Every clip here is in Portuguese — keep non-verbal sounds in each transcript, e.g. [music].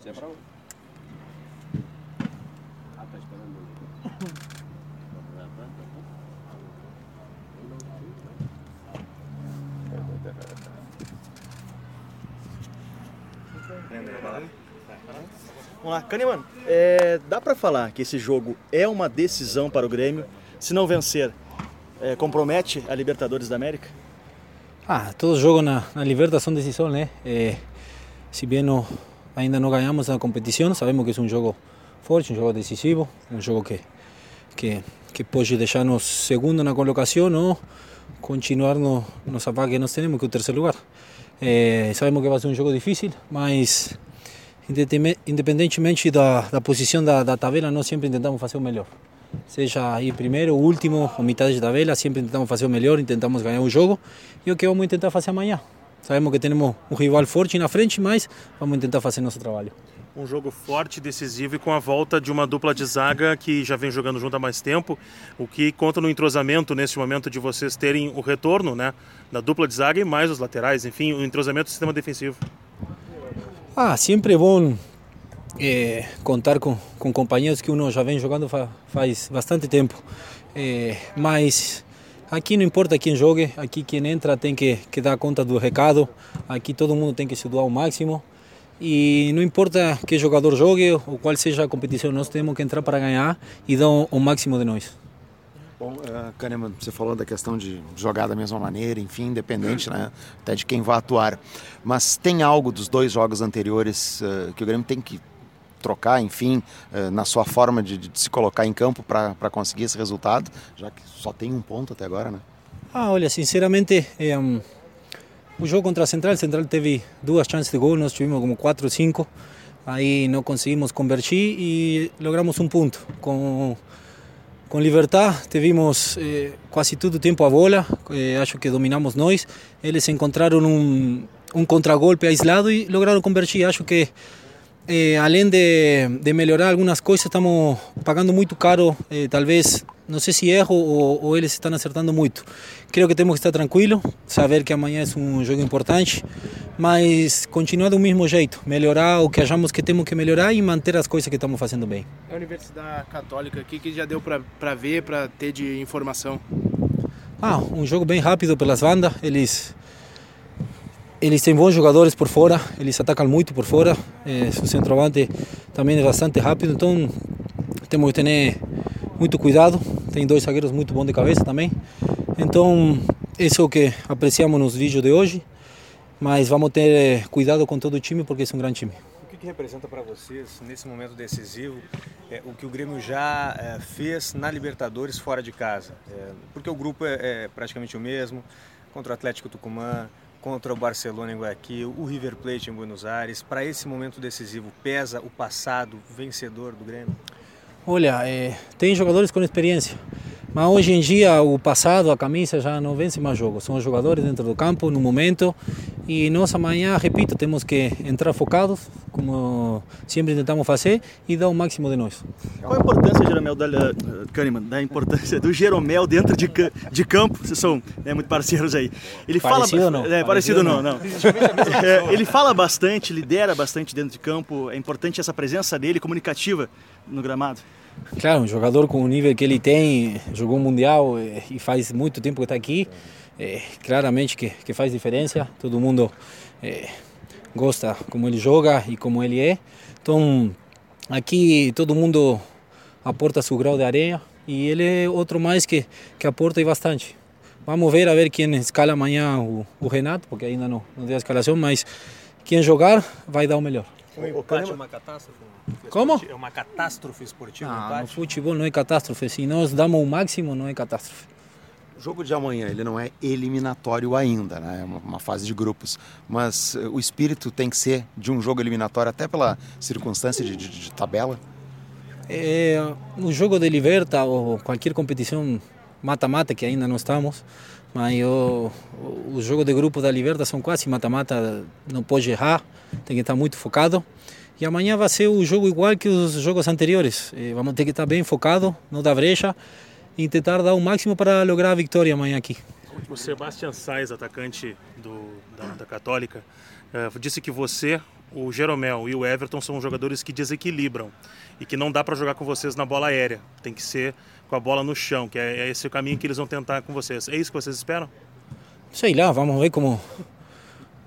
Você é pra onde? Ah, tá esperando. Vamos lá, Kahneman, é, dá para falar que esse jogo é uma decisão para o Grêmio? Se não vencer, é, compromete a Libertadores da América? Ah, todo jogo na, na Libertadores são decisão, né? É, se bem não, ainda não ganhamos a competição, sabemos que é um jogo forte, um jogo decisivo, um jogo que, que, que pode deixar-nos segundo na colocação ou continuar no, nossa vaga que nós temos, que é o terceiro lugar. É, sabemos que vai ser um jogo difícil, mas independentemente da, da posição da, da tabela, nós sempre tentamos fazer o melhor. Seja aí primeiro, último ou metade de tabela, sempre tentamos fazer o melhor, tentamos ganhar o jogo e o que vamos tentar fazer amanhã. Sabemos que temos um rival forte na frente, mas vamos tentar fazer nosso trabalho. Um jogo forte, decisivo e com a volta de uma dupla de zaga que já vem jogando junto há mais tempo, o que conta no entrosamento nesse momento de vocês terem o retorno né, da dupla de zaga e mais os laterais, enfim, o entrosamento do sistema defensivo. Ah, sempre é bom é, contar com, com companheiros que uno já vem jogando fa, faz bastante tempo. É, mas aqui não importa quem jogue, aqui quem entra tem que, que dar conta do recado, aqui todo mundo tem que se doar ao máximo. E não importa que jogador jogue ou qual seja a competição, nós temos que entrar para ganhar e dar o máximo de nós. Bom, uh, Kahneman, você falou da questão de jogar da mesma maneira, enfim, independente né, até de quem vai atuar. Mas tem algo dos dois jogos anteriores uh, que o Grêmio tem que trocar, enfim, uh, na sua forma de, de, se colocar em campo para conseguir esse resultado, já que só tem um ponto até agora, né? Ah, olha, sinceramente, é, um, o jogo contra a Central, Central teve duas chances de gol, nós tivemos como quatro ou cinco, aí não conseguimos convertir e logramos um ponto com com Libertad tivemos eh, quase todo o tempo a bola, eh, acho que dominamos nós. Eles encontraram um, um contragolpe aislado e lograram convertir. Acho que eh, além de, de melhorar algumas coisas, estamos pagando muito caro, eh, talvez não sei se erro ou, ou, eles estão acertando muito. Creio que temos que estar tranquilo, saber que amanhã é um jogo importante, mas continuar do mesmo jeito, melhorar o que achamos que temos que melhorar e manter as coisas que estamos fazendo bem. É a Universidade Católica aqui que já deu para ver, para ter de informação. Ah, um jogo bem rápido pelas bandas, eles eles têm bons jogadores por fora, eles atacam muito por fora, é, o centroavante também é bastante rápido, então temos que ter muito cuidado. Tem dois zagueiros muito bons de cabeça também. Então, isso é o que apreciamos nos vídeos de hoje. Mas vamos ter eh, cuidado com todo o time porque é um grande time. O que, que representa para vocês, nesse momento decisivo, é, o que o Grêmio já é, fez na Libertadores fora de casa? É, porque o grupo é, é praticamente o mesmo contra o Atlético Tucumã, contra o Barcelona em Guayaquil, o River Plate em Buenos Aires. Para esse momento decisivo, pesa o passado vencedor do Grêmio? Olha, é, tem jogadores com experiência, mas hoje em dia o passado, a camisa já não vence mais jogo. São os jogadores dentro do campo no momento e nós amanhã, repito, temos que entrar focados, como sempre tentamos fazer, e dar o máximo de nós. Qual a importância, Jeromel, da, Kahneman, da importância do Jeromel dentro de, de campo? Vocês são né, muito parceiros aí. Ele parecido fala, não? É, parecido, parecido não, não. [laughs] é, ele fala bastante, lidera bastante dentro de campo. É importante essa presença dele comunicativa no gramado. Claro, um jogador com o nível que ele tem, jogou mundial eh, e faz muito tempo que está aqui, é, claramente que, que faz diferença. Todo mundo é, gosta como ele joga e como ele é. Então, aqui todo mundo aporta seu grau de areia e ele é outro mais que, que aporta e bastante. Vamos ver a ver quem escala amanhã o, o Renato, porque ainda não, não deu a escalação, mas quem jogar vai dar o melhor. O empate é uma catástrofe? Como? É uma catástrofe esportiva? Ah, no futebol não é catástrofe. Se nós damos o máximo, não é catástrofe. O jogo de amanhã ele não é eliminatório ainda, né? é uma, uma, fase de grupos, mas uh, o espírito tem que ser de um jogo eliminatório até pela circunstância de, de, de tabela? É, o jogo de Liberta ou qualquer competição mata-mata que ainda não estamos, mas o, o jogo de grupo da Liberta são quase mata-mata, não pode errar, tem que estar muito focado. E amanhã vai ser o jogo igual que os jogos anteriores. E vamos ter que estar bem focado, não dar brecha e tentar dar o máximo para lograr a vitória amanhã aqui. O Sebastian Sainz, atacante do, da, da Católica, uh, disse que você o Jeromel e o Everton são jogadores que desequilibram e que não dá para jogar com vocês na bola aérea. Tem que ser com a bola no chão, que é, é esse o caminho que eles vão tentar com vocês. É isso que vocês esperam? Sei lá, vamos ver como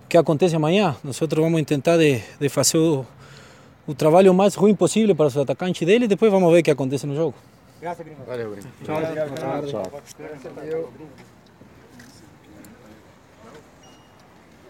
que acontece amanhã. Nós vamos tentar de, de fazer o, o trabalho mais ruim possível para os atacantes dele e depois vamos ver o que acontece no jogo. Valeu, Grêmio. Tchau. Tchau. Tchau.